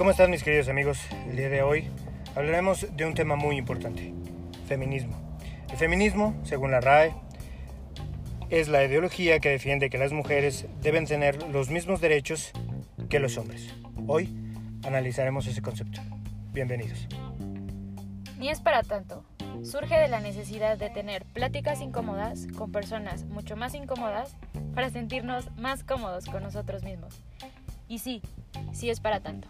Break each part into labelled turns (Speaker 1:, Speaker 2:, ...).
Speaker 1: ¿Cómo están mis queridos amigos? El día de hoy hablaremos de un tema muy importante, feminismo. El feminismo, según la RAE, es la ideología que defiende que las mujeres deben tener los mismos derechos que los hombres. Hoy analizaremos ese concepto. Bienvenidos.
Speaker 2: Ni es para tanto. Surge de la necesidad de tener pláticas incómodas con personas mucho más incómodas para sentirnos más cómodos con nosotros mismos. Y sí, sí es para tanto.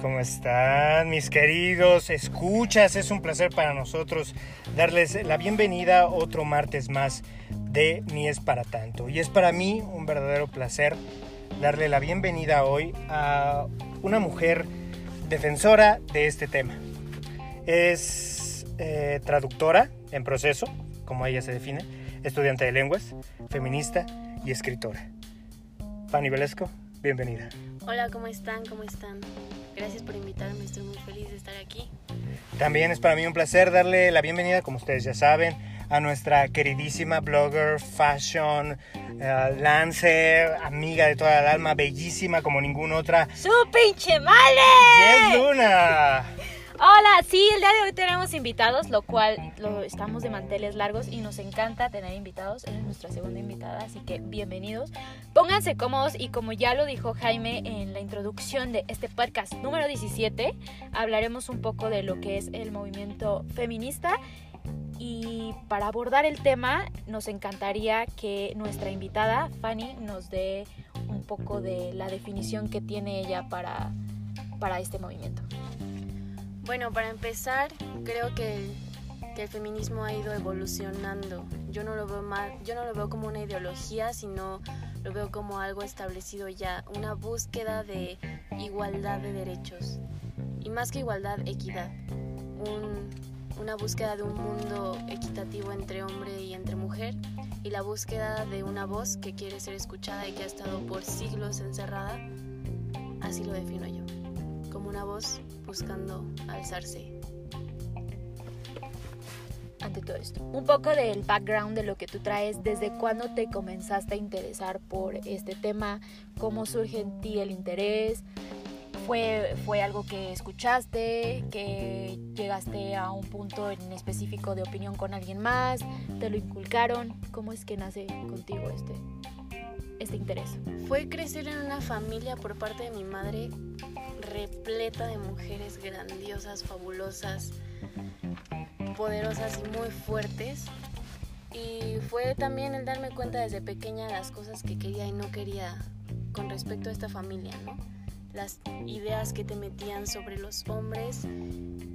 Speaker 1: ¿Cómo están mis queridos? Escuchas, es un placer para nosotros darles la bienvenida otro martes más de Ni es para tanto. Y es para mí un verdadero placer darle la bienvenida hoy a una mujer defensora de este tema. Es eh, traductora en proceso, como ella se define, estudiante de lenguas, feminista y escritora. Fanny Velesco, bienvenida.
Speaker 3: Hola, ¿cómo están? ¿Cómo están? Gracias por invitarme, estoy muy feliz de estar aquí.
Speaker 1: También es para mí un placer darle la bienvenida, como ustedes ya saben, a nuestra queridísima blogger, fashion, uh, lancer, amiga de toda el alma, bellísima como ninguna otra.
Speaker 2: ¡Su pinche male!
Speaker 1: ¡Yes, Luna!
Speaker 2: Hola, sí, el día de hoy tenemos invitados, lo cual lo, estamos de manteles largos y nos encanta tener invitados. Es nuestra segunda invitada, así que bienvenidos. Pónganse cómodos y como ya lo dijo Jaime en la introducción de este podcast número 17, hablaremos un poco de lo que es el movimiento feminista y para abordar el tema nos encantaría que nuestra invitada, Fanny, nos dé un poco de la definición que tiene ella para, para este movimiento.
Speaker 3: Bueno, para empezar, creo que el, feminismo ha ido evolucionando. Yo no lo veo más, yo no lo veo como una ideología, sino lo veo como algo establecido ya, una búsqueda de igualdad de derechos y más que igualdad, equidad. Un, una búsqueda de un mundo equitativo entre hombre y entre mujer y la búsqueda de una voz que quiere ser escuchada y que ha estado por siglos encerrada. Así lo defino yo, como una voz buscando alzarse.
Speaker 2: Ante todo esto, un poco del background de lo que tú traes, desde cuándo te comenzaste a interesar por este tema, cómo surge en ti el interés, fue, fue algo que escuchaste, que llegaste a un punto en específico de opinión con alguien más, te lo inculcaron, ¿cómo es que nace contigo este, este interés?
Speaker 3: Fue crecer en una familia por parte de mi madre repleta de mujeres grandiosas, fabulosas, poderosas y muy fuertes. Y fue también el darme cuenta desde pequeña las cosas que quería y no quería con respecto a esta familia, ¿no? Las ideas que te metían sobre los hombres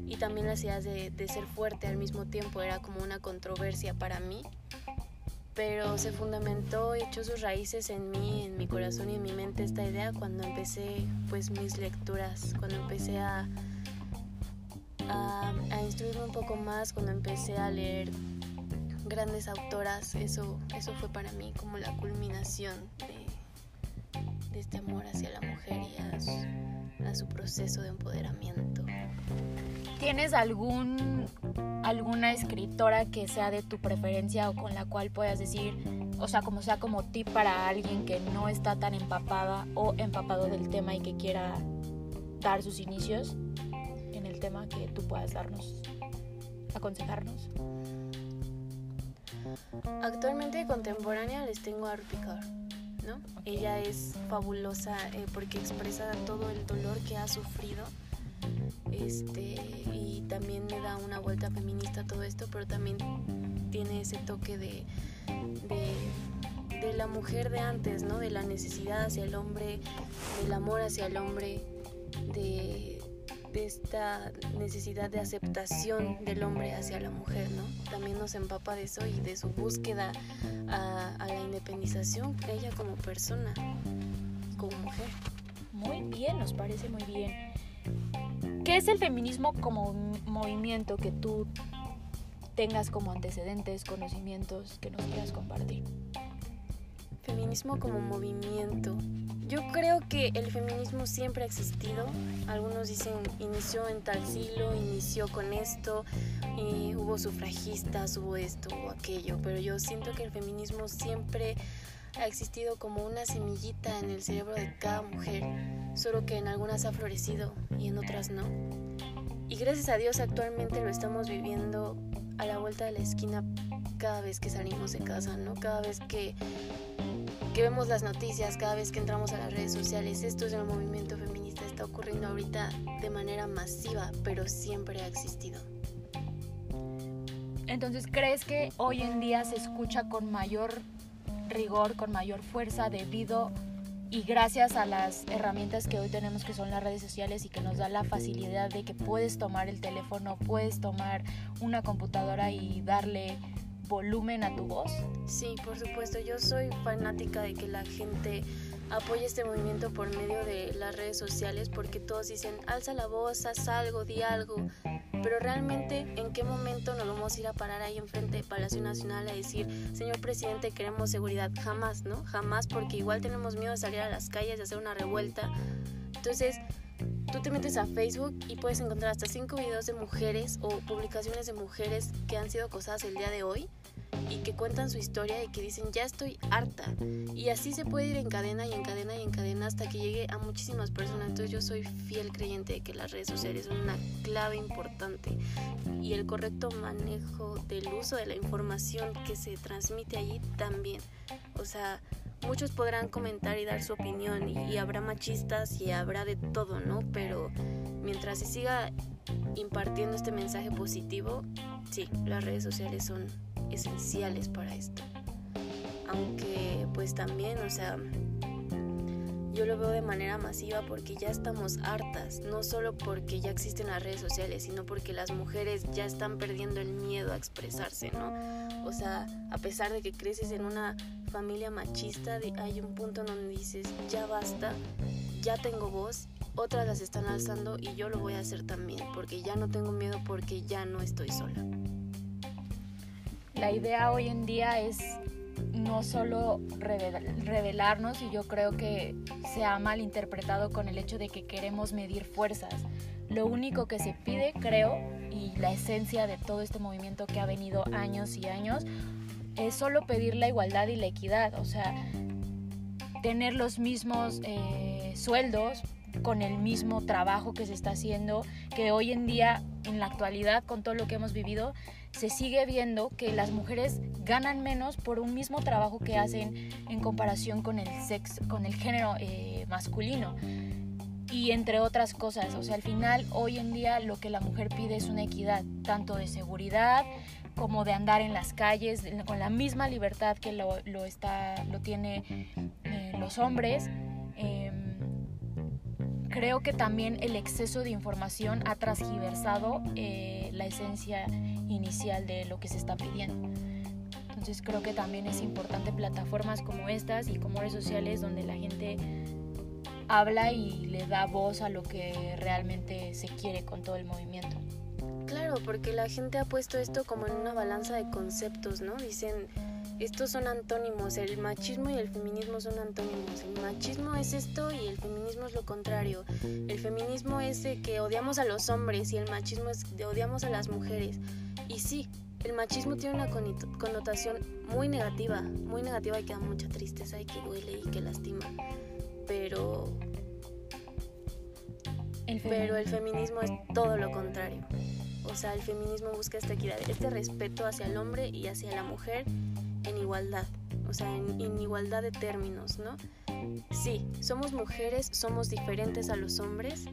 Speaker 3: y también las ideas de, de ser fuerte al mismo tiempo era como una controversia para mí pero se fundamentó y echó sus raíces en mí, en mi corazón y en mi mente esta idea cuando empecé pues mis lecturas, cuando empecé a, a, instruirme un poco más, cuando empecé a leer grandes autoras, eso, eso fue para mí como la culminación de, de este amor hacia la mujer y a su, a su proceso de empoderamiento.
Speaker 2: ¿Tienes algún alguna escritora que sea de tu preferencia o con la cual puedas decir, o sea, como sea como tip para alguien que no está tan empapada o empapado del tema y que quiera dar sus inicios en el tema que tú puedas darnos, aconsejarnos?
Speaker 3: Actualmente contemporánea les tengo a Rupi ¿no? Ella es fabulosa eh, porque expresa todo el dolor que ha sufrido este, y también le da una vuelta feminista a todo esto, pero también tiene ese toque de, de, de, la mujer de antes, ¿no? De la necesidad hacia el hombre, del amor hacia el hombre, de, de esta necesidad de aceptación del hombre hacia la mujer, ¿no? También nos empapa de eso y de su búsqueda a, a la independización, ella como persona, como mujer.
Speaker 2: Muy bien, nos parece muy bien. ¿Qué es el feminismo como movimiento que tú tengas como antecedentes, conocimientos que nos quieras compartir?
Speaker 3: Feminismo como movimiento. Yo creo que el feminismo siempre ha existido. Algunos dicen inició en tal siglo, inició con esto, y hubo sufragistas, hubo esto o aquello, pero yo siento que el feminismo siempre ha existido como una semillita en el cerebro de cada mujer, solo que en algunas ha florecido y en otras no. Y gracias a Dios actualmente lo estamos viviendo a la vuelta de la esquina cada vez que salimos de casa, ¿no? Cada vez que, que vemos las noticias, cada vez que entramos a las redes sociales. Esto es el movimiento feminista, está ocurriendo ahorita de manera masiva, pero siempre ha existido.
Speaker 2: Entonces, ¿crees que hoy en día se escucha con mayor rigor, con mayor fuerza debido y gracias a las herramientas que hoy tenemos que son las redes sociales y que nos da la facilidad de que puedes tomar el teléfono, puedes tomar una computadora y darle volumen a tu voz?
Speaker 3: Sí, por supuesto, yo soy fanática de que la gente apoye este movimiento por medio de las redes sociales porque todos dicen, alza la voz, haz algo, di algo, pero realmente en qué momento nos vamos a ir a parar ahí enfrente de Palacio Nacional a decir, señor presidente, queremos seguridad, jamás, ¿no? Jamás porque igual tenemos miedo de salir a las calles, de hacer una revuelta. Entonces, tú te metes a Facebook y puedes encontrar hasta cinco videos de mujeres o publicaciones de mujeres que han sido acosadas el día de hoy y que cuentan su historia y que dicen ya estoy harta. Y así se puede ir en cadena y en cadena y en cadena hasta que llegue a muchísimas personas. Entonces yo soy fiel creyente de que las redes sociales son una clave importante y el correcto manejo del uso de la información que se transmite allí también. O sea, muchos podrán comentar y dar su opinión y, y habrá machistas y habrá de todo, ¿no? Pero mientras se siga impartiendo este mensaje positivo, sí, las redes sociales son esenciales para esto. Aunque pues también, o sea, yo lo veo de manera masiva porque ya estamos hartas, no solo porque ya existen las redes sociales, sino porque las mujeres ya están perdiendo el miedo a expresarse, ¿no? O sea, a pesar de que creces en una familia machista, hay un punto en donde dices, ya basta, ya tengo voz, otras las están alzando y yo lo voy a hacer también, porque ya no tengo miedo, porque ya no estoy sola
Speaker 2: la idea hoy en día es no solo revelarnos y yo creo que se ha malinterpretado con el hecho de que queremos medir fuerzas. Lo único que se pide, creo, y la esencia de todo este movimiento que ha venido años y años, es solo pedir la igualdad y la equidad, o sea, tener los mismos eh, sueldos con el mismo trabajo que se está haciendo, que hoy en día, en la actualidad, con todo lo que hemos vivido, se sigue viendo que las mujeres ganan menos por un mismo trabajo que hacen en comparación con el sexo, con el género eh, masculino y entre otras cosas. O sea, al final, hoy en día lo que la mujer pide es una equidad, tanto de seguridad como de andar en las calles con la misma libertad que lo, lo está, lo tiene eh, los hombres. Em, creo que también el exceso de información ha transgiversado eh, la esencia inicial de lo que se está pidiendo. Entonces creo que también es importante plataformas como estas y como redes sociales donde la gente habla y le da voz a lo que realmente se quiere con todo el movimiento.
Speaker 3: Claro, porque la gente ha puesto esto como en una balanza de conceptos, ¿no? Dicen, estos son antónimos, el machismo y el feminismo son antónimos. El machismo es esto y el feminismo es lo contrario. El feminismo es de que odiamos a los hombres y el machismo es de odiamos a las mujeres. Y sí, el machismo tiene una connotación muy negativa, muy negativa y que da mucha tristeza y que duele y que lastima. Pero pero el feminismo es todo lo contrario. O sea, el feminismo busca esta equidad, este respeto hacia el hombre y hacia la mujer en igualdad, o sea, en, igualdad de términos, ¿no? Sí, somos mujeres, somos diferentes a los hombres,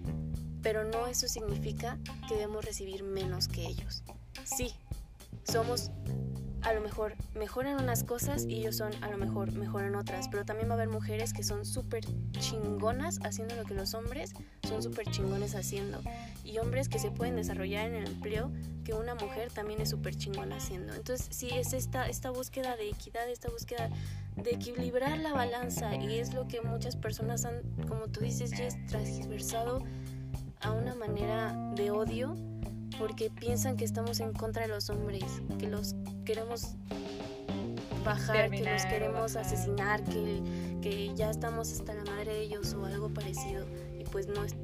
Speaker 3: pero no eso significa que debemos recibir menos que ellos. Sí, somos a lo mejor mejor en unas cosas y ellos son a lo mejor mejor en otras, pero también va a haber mujeres que son súper chingonas haciendo lo que los hombres son súper chingones haciendo y hombres que se pueden desarrollar en el empleo que una mujer también es súper chingona haciendo. Entonces sí es esta, esta búsqueda de equidad, esta búsqueda de equilibrar la balanza y es lo que muchas personas han, como tú dices, ya transversado a una manera de odio porque piensan que estamos en contra de los hombres, que los queremos bajar, que los queremos asesinar, que, que ya estamos hasta la madre de ellos o algo parecido. Y pues no, es,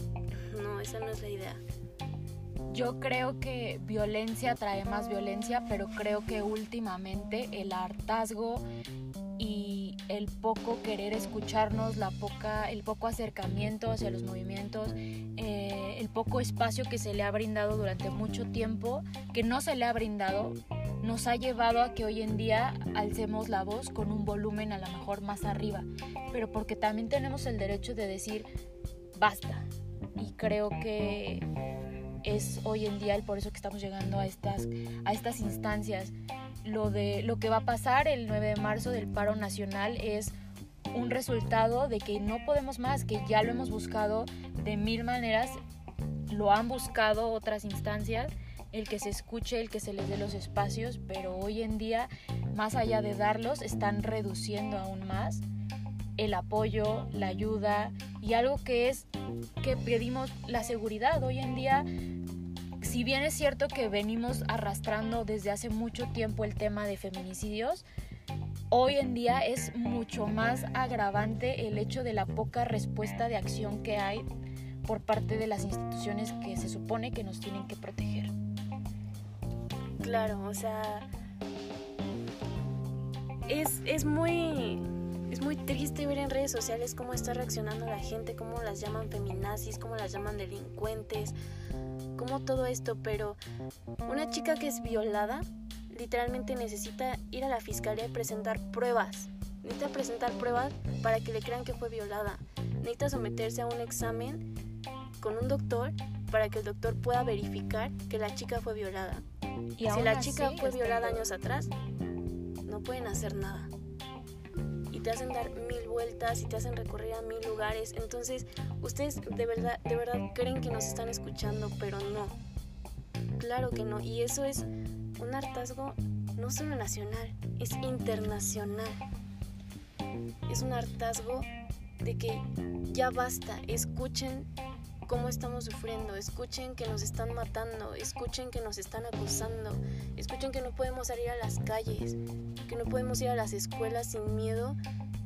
Speaker 3: no, esa no es la idea.
Speaker 2: Yo creo que violencia trae más violencia, pero creo que últimamente el hartazgo y el poco querer escucharnos, la poca, el poco acercamiento hacia los movimientos, eh, el poco espacio que se le ha brindado durante mucho tiempo, que no se le ha brindado, nos ha llevado a que hoy en día alcemos la voz con un volumen a lo mejor más arriba, pero porque también tenemos el derecho de decir basta. Y creo que es hoy en día el por eso que estamos llegando a estas, a estas instancias lo, de, lo que va a pasar el 9 de marzo del paro nacional es un resultado de que no podemos más, que ya lo hemos buscado de mil maneras, lo han buscado otras instancias, el que se escuche, el que se les dé los espacios, pero hoy en día, más allá de darlos, están reduciendo aún más el apoyo, la ayuda y algo que es que pedimos la seguridad. Hoy en día si bien es cierto que venimos arrastrando desde hace mucho tiempo el tema de feminicidios, hoy en día es mucho más agravante el hecho de la poca respuesta de acción que hay por parte de las instituciones que se supone que nos tienen que proteger.
Speaker 3: Claro, o sea, es, es muy es muy triste ver en redes sociales cómo está reaccionando la gente, cómo las llaman feminazis, cómo las llaman delincuentes, cómo todo esto, pero una chica que es violada literalmente necesita ir a la fiscalía y presentar pruebas. Necesita presentar pruebas para que le crean que fue violada. Necesita someterse a un examen con un doctor para que el doctor pueda verificar que la chica fue violada. Y si la chica fue violada años atrás, no pueden hacer nada te hacen dar mil vueltas y te hacen recorrer a mil lugares. Entonces, ustedes de verdad, de verdad creen que nos están escuchando, pero no. Claro que no. Y eso es un hartazgo no solo nacional, es internacional. Es un hartazgo de que ya basta, escuchen cómo estamos sufriendo, escuchen que nos están matando, escuchen que nos están acusando, escuchen que no podemos salir a las calles, que no podemos ir a las escuelas sin miedo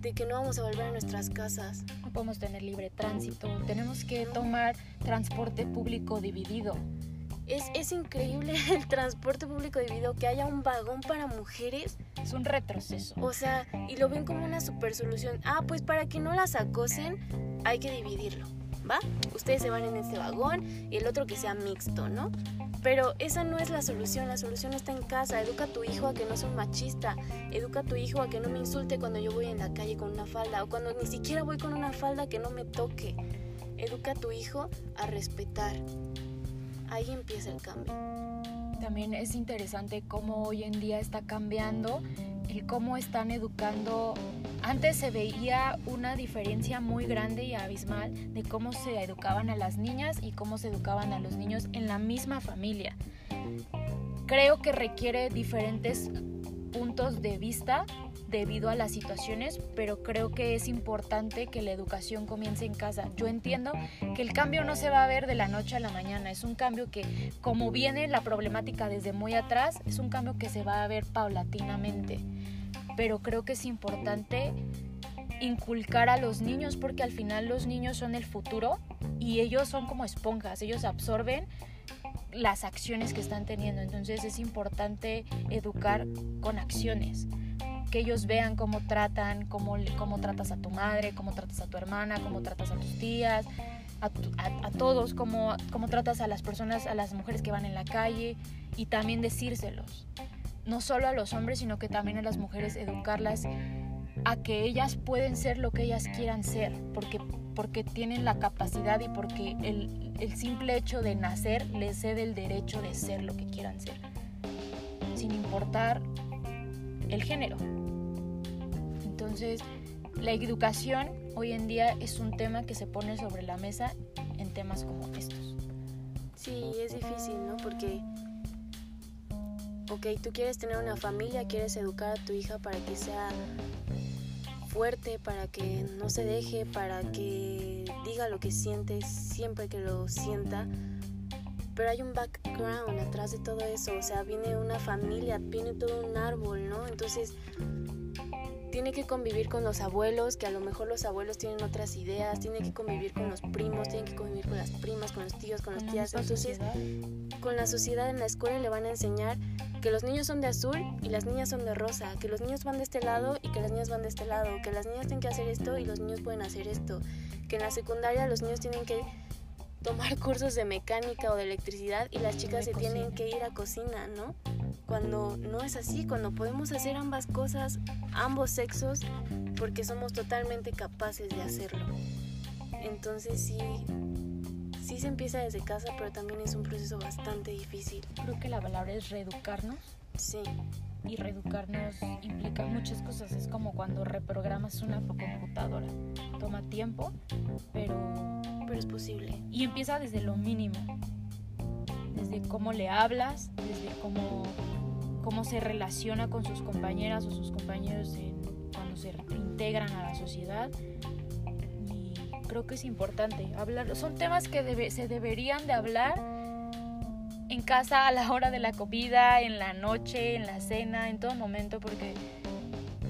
Speaker 3: de que no vamos a volver a nuestras casas.
Speaker 2: No podemos tener libre tránsito, tenemos que tomar transporte público dividido.
Speaker 3: Es, es, increíble el transporte público dividido, que haya un vagón para mujeres.
Speaker 2: Es un retroceso.
Speaker 3: O sea, y lo ven como una super solución. Ah, pues para que no las acosen, hay que dividirlo. Ustedes se van en este vagón y el otro que sea mixto, ¿no? Pero esa no es la solución, la solución está en casa. Educa a tu hijo a que no sea un machista, educa a tu hijo a que no me insulte cuando yo voy en la calle con una falda o cuando ni siquiera voy con una falda que no me toque. Educa a tu hijo a respetar. Ahí empieza el cambio.
Speaker 2: También es interesante cómo hoy en día está cambiando el cómo están educando. Antes se veía una diferencia muy grande y abismal de cómo se educaban a las niñas y cómo se educaban a los niños en la misma familia. Creo que requiere diferentes puntos de vista debido a las situaciones, pero creo que es importante que la educación comience en casa. Yo entiendo que el cambio no se va a ver de la noche a la mañana, es un cambio que como viene la problemática desde muy atrás, es un cambio que se va a ver paulatinamente, pero creo que es importante inculcar a los niños porque al final los niños son el futuro y ellos son como esponjas, ellos absorben las acciones que están teniendo. Entonces es importante educar con acciones que ellos vean cómo tratan, cómo, cómo tratas a tu madre, cómo tratas a tu hermana, cómo tratas a tus tías, a, todos, cómo, cómo tratas a las personas, a las mujeres que van en la calle y también decírselos. No solo a los hombres, sino que también a las mujeres educarlas a que ellas pueden ser lo que ellas quieran ser, porque, porque tienen la capacidad y porque el, el simple hecho de nacer les cede el derecho de ser lo que quieran ser, sin importar el género. Entonces, la educación hoy en día es un tema que se pone sobre la mesa en temas como estos.
Speaker 3: Sí, es difícil, ¿no? Porque, ok, tú quieres tener una familia, quieres educar a tu hija para que sea fuerte, para que no se deje, para que diga lo que siente siempre que lo sienta, pero hay un background atrás de todo eso, o sea, viene una familia, viene todo un árbol, ¿no? Entonces, tiene que convivir con los abuelos, que a lo mejor los abuelos tienen otras ideas, tiene que convivir con los primos, tiene que convivir con las primas, con los tíos, con las tías. Entonces, con la sociedad en la escuela le van a enseñar que los niños son de azul y las niñas son de rosa, que los niños van de este lado y que las niñas van de este lado, que las niñas tienen que hacer esto y los niños pueden hacer esto, que en la secundaria los niños tienen que tomar cursos de mecánica o de electricidad y las chicas se tienen que ir a cocina, ¿no? Cuando no es así, cuando podemos hacer ambas cosas, ambos sexos, porque somos totalmente capaces de hacerlo. Entonces sí, sí se empieza desde casa, pero también es un proceso bastante difícil.
Speaker 2: Creo que la palabra es reeducarnos.
Speaker 3: Sí.
Speaker 2: Y reeducarnos implica muchas cosas. Es como cuando reprogramas una computadora. Toma tiempo, pero...
Speaker 3: Pero es posible.
Speaker 2: Y empieza desde lo mínimo. Desde cómo le hablas, desde cómo, cómo se relaciona con sus compañeras o sus compañeros cuando se integran a la sociedad creo que es importante hablar. Son temas que se deberían de hablar en casa a la hora de la comida, en la noche, en la cena, en todo momento, porque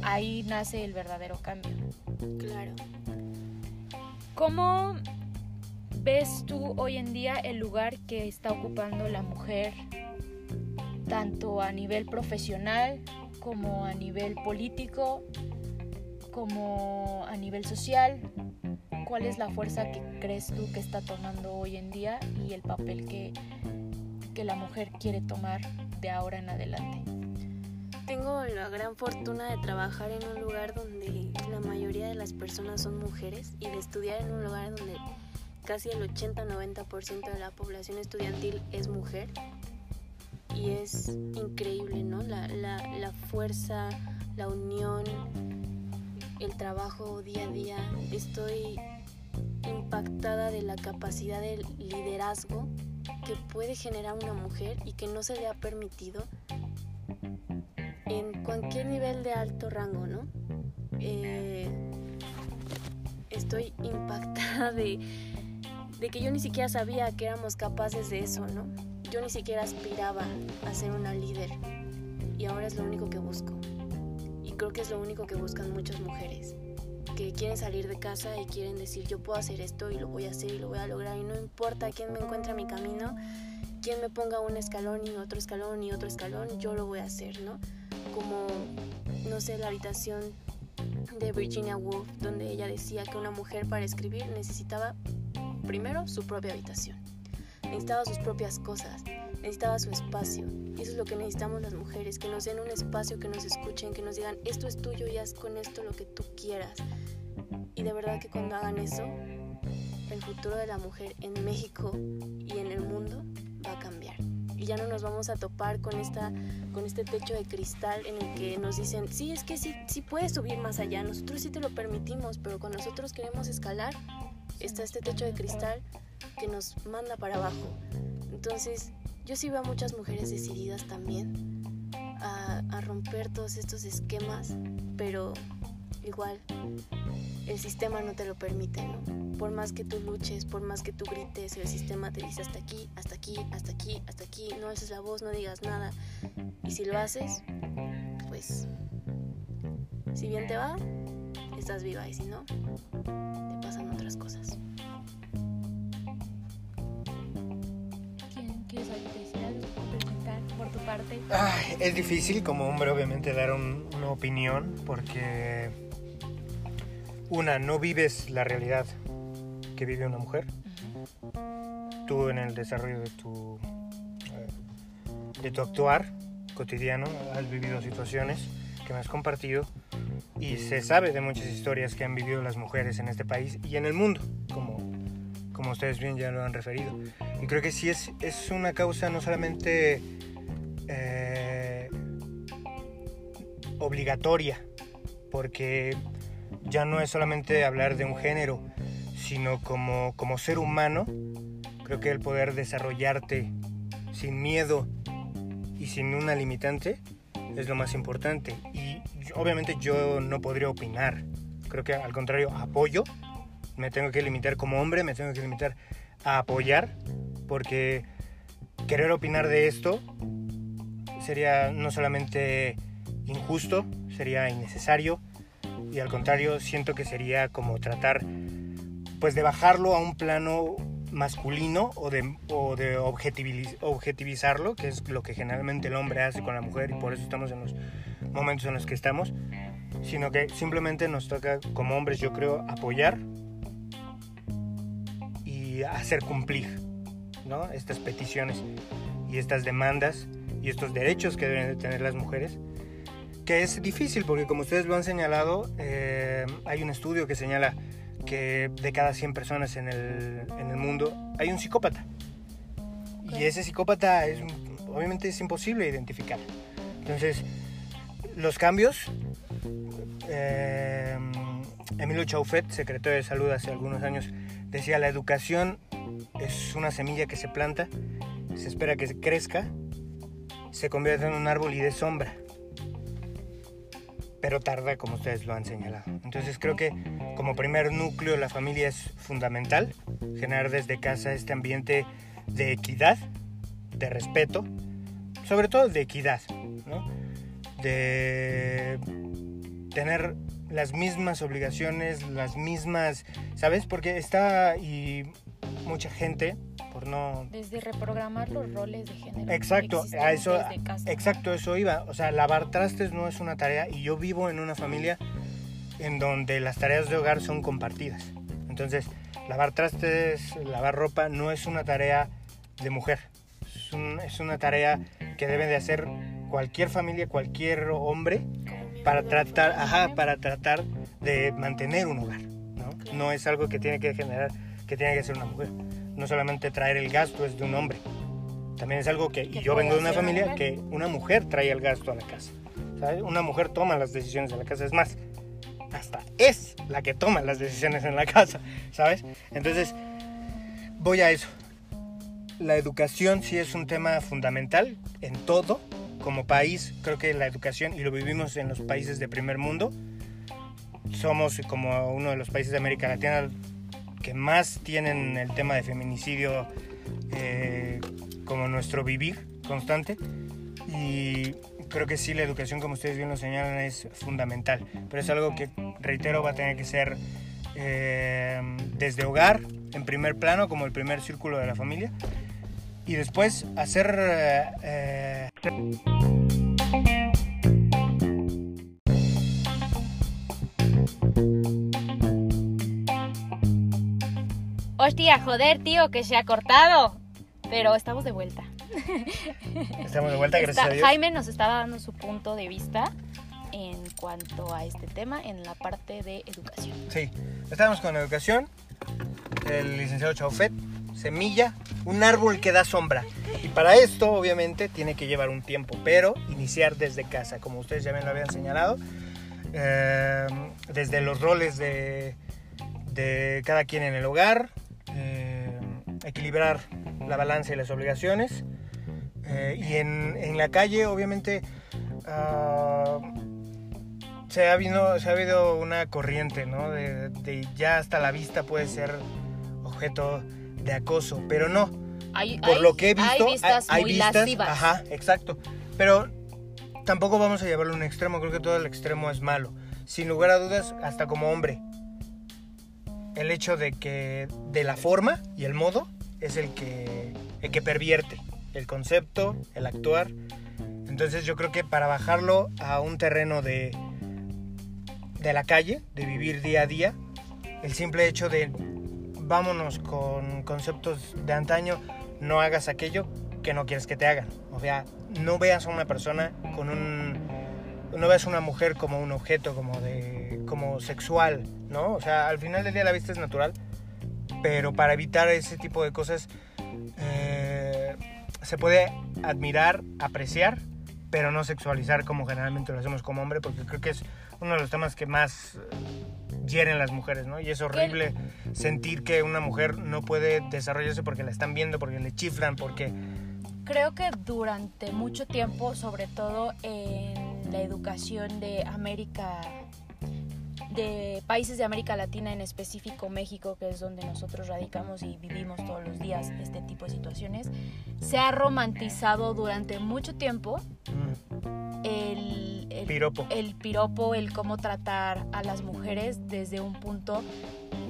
Speaker 2: ahí nace el verdadero cambio.
Speaker 3: Claro.
Speaker 2: ¿Cómo ves tú hoy en día el lugar que está ocupando la mujer, tanto a nivel profesional como a nivel político, como a nivel social? cuál es la fuerza que crees tú que está tomando hoy en día y el papel que, que la mujer quiere tomar de ahora en adelante.
Speaker 3: Tengo la gran fortuna de trabajar en un lugar donde la mayoría de las personas son mujeres y de estudiar en un lugar donde casi el 80-90% de la población estudiantil es mujer. Y es increíble, ¿no? La, la, la fuerza, la unión, el trabajo día a día. Estoy impactada de la capacidad de liderazgo que puede generar una mujer y que no se le ha permitido en cualquier nivel de alto rango, ¿no? Eh, estoy impactada de, de que yo ni siquiera sabía que éramos capaces de eso, ¿no? Yo ni siquiera aspiraba a ser una líder y ahora es lo único que busco. Y creo que es lo único que buscan muchas mujeres que quieren salir de casa y quieren decir yo puedo hacer esto y lo voy a hacer y lo voy a lograr y no importa quién me encuentre mi camino, quién me ponga un escalón y otro escalón y otro escalón, yo lo voy a hacer, ¿no? Como, no sé, la habitación de Virginia Woolf, donde ella decía que una mujer para escribir necesitaba primero su propia habitación, necesitaba sus propias cosas, necesitaba su espacio. Y eso es lo que necesitamos las mujeres, que nos den un espacio, que nos escuchen, que nos digan, esto es tuyo y haz con esto lo que tú quieras. Y de verdad que cuando hagan eso, el futuro de la mujer en México y en el mundo va a cambiar. Y ya no nos vamos a topar con, esta, con este techo de cristal en el que nos dicen, sí, es que sí, sí puedes subir más allá, nosotros sí te lo permitimos, pero cuando nosotros queremos escalar, está este techo de cristal que nos manda para abajo. Entonces, yo sí veo a muchas mujeres decididas también a, romper todos estos esquemas, pero igual el sistema no te lo permite, ¿no? Por más que tú luches, por más que tú grites, el sistema te dice hasta aquí, hasta aquí, hasta aquí, hasta aquí, no alces la voz, no digas nada. Y si lo haces, pues, si bien te va, estás viva y si no, te pasan otras cosas.
Speaker 1: es difícil como hombre obviamente dar una opinión porque una, no vives la realidad que vive una mujer. Tú en el desarrollo de tu, eh, de tu actuar cotidiano has vivido situaciones que me has compartido y se sabe de muchas historias que han vivido las mujeres en este país y en el mundo, como, como ustedes bien ya lo han referido. Y creo que sí es, es una causa no solamente eh, obligatoria, porque ya no es solamente hablar de un género, sino como, como ser humano, creo que el poder desarrollarte sin miedo y sin una limitante es lo más importante. Y obviamente yo no podría opinar, creo que al contrario, apoyo, me tengo que limitar como hombre, me tengo que limitar a apoyar, porque querer opinar de esto sería no solamente injusto, sería innecesario y al contrario siento que sería como tratar pues de bajarlo a un plano masculino o de, o de objetiviz- objetivizarlo, que es lo que generalmente el hombre hace con la mujer y por eso estamos en los momentos en los que estamos, sino que simplemente nos toca como hombres, yo creo, apoyar y hacer cumplir ¿no? estas peticiones y estas demandas y estos derechos que deben de tener las mujeres, que es difícil porque como ustedes lo han señalado, eh, hay un estudio que señala que de cada 100 personas en el, en el mundo hay un psicópata. Y ese psicópata es, obviamente es imposible identificar. Entonces, los cambios, eh, Emilio Chaufet, secretario de Salud hace algunos años, decía, la educación es una semilla que se planta, se espera que crezca, se convierta en un árbol y de sombra. Pero tarda, como ustedes lo han señalado. Entonces creo que como primer núcleo la familia es fundamental, generar desde casa este ambiente de equidad, de respeto, sobre todo de equidad, ¿no? de tener las mismas obligaciones, las mismas, ¿sabes? Porque está y mucha gente, por no...
Speaker 2: Desde reprogramar los roles de género.
Speaker 1: Exacto, a eso,
Speaker 2: casa.
Speaker 1: exacto, eso iba. O sea, lavar trastes no es una tarea y yo vivo en una familia en donde las tareas de hogar son compartidas. Entonces, lavar trastes, lavar ropa no es una tarea de mujer. Es, un- es una tarea que debe de hacer cualquier familia, cualquier hombre para tratar, ajá, para tratar de mantener un hogar, ¿no? No es algo que tiene que generar, que tiene que ser una mujer. No solamente traer el gasto es de un hombre. También es algo que, y yo vengo de una familia que una mujer trae el gasto a la casa. ¿sabes? Una mujer toma las decisiones de la casa, es más, hasta es la que toma las decisiones en la casa, ¿sabes? Entonces, voy a eso. La educación sí es un tema fundamental en todo. Como país, creo que la educación, y lo vivimos en los países de primer mundo, somos como uno de los países de América Latina más tienen el tema de feminicidio eh, como nuestro vivir constante. Y creo que sí, la educación, como ustedes bien lo señalan, es fundamental. Pero es algo que, reitero, va a tener que ser eh, desde hogar, en primer plano, como el primer círculo de la familia. Y después hacer... eh,
Speaker 2: Hostia, joder, tío, que se ha cortado. Pero estamos de vuelta.
Speaker 1: estamos de vuelta, gracias
Speaker 2: Está-
Speaker 1: a Dios.
Speaker 2: Jaime nos estaba dando su punto de vista en cuanto a este tema en la parte de educación.
Speaker 1: Sí, estábamos con educación, el licenciado Chaufet, semilla, un árbol que da sombra. Y para esto, obviamente, tiene que llevar un tiempo, pero iniciar desde casa, como ustedes ya bien lo habían señalado, eh, desde los roles de, de cada quien en el hogar, eh, equilibrar la balanza y las obligaciones. eh, y en, en la calle, obviamente, ah, se ha habido, se ha habido una corriente, ¿no? De, de ya hasta la vista puede ser objeto de acoso, pero no.
Speaker 2: Hay,
Speaker 1: Por
Speaker 2: hay-
Speaker 1: lo que he visto,
Speaker 2: hay vistas
Speaker 1: hay
Speaker 2: muy
Speaker 1: vistas,
Speaker 2: lascivas.
Speaker 1: ajá, exacto. Pero tampoco vamos a llevarlo a un extremo, creo que todo el extremo es malo. Sin lugar a dudas, hasta como hombre, el hecho de que de la forma y el modo es el que, el que pervierte el concepto, el actuar. Entonces yo creo que para bajarlo a un terreno de, de la calle, de vivir día a día, el simple hecho de vámonos con conceptos de antaño, no hagas aquello que no quieres que te hagan. O sea, no veas a una persona con un... No veas a una mujer como un objeto, como de... como sexual, ¿no? O sea, al final del día la vista es natural, pero para evitar ese tipo de cosas eh, se puede admirar, apreciar, pero no sexualizar como generalmente lo hacemos como hombre, porque creo que es uno de los temas que más eh, hieren las mujeres, ¿no? Y es horrible sentir que una mujer no puede desarrollarse porque la están viendo, porque le chiflan, porque...
Speaker 2: Creo que durante mucho tiempo, sobre todo en la educación de América, de países de América Latina, en específico México, que es donde nosotros radicamos y vivimos todos los días este tipo de situaciones, se ha romantizado durante mucho tiempo
Speaker 1: mm,
Speaker 2: el, el
Speaker 1: piropo.
Speaker 2: el piropo, el cómo tratar a las mujeres desde un punto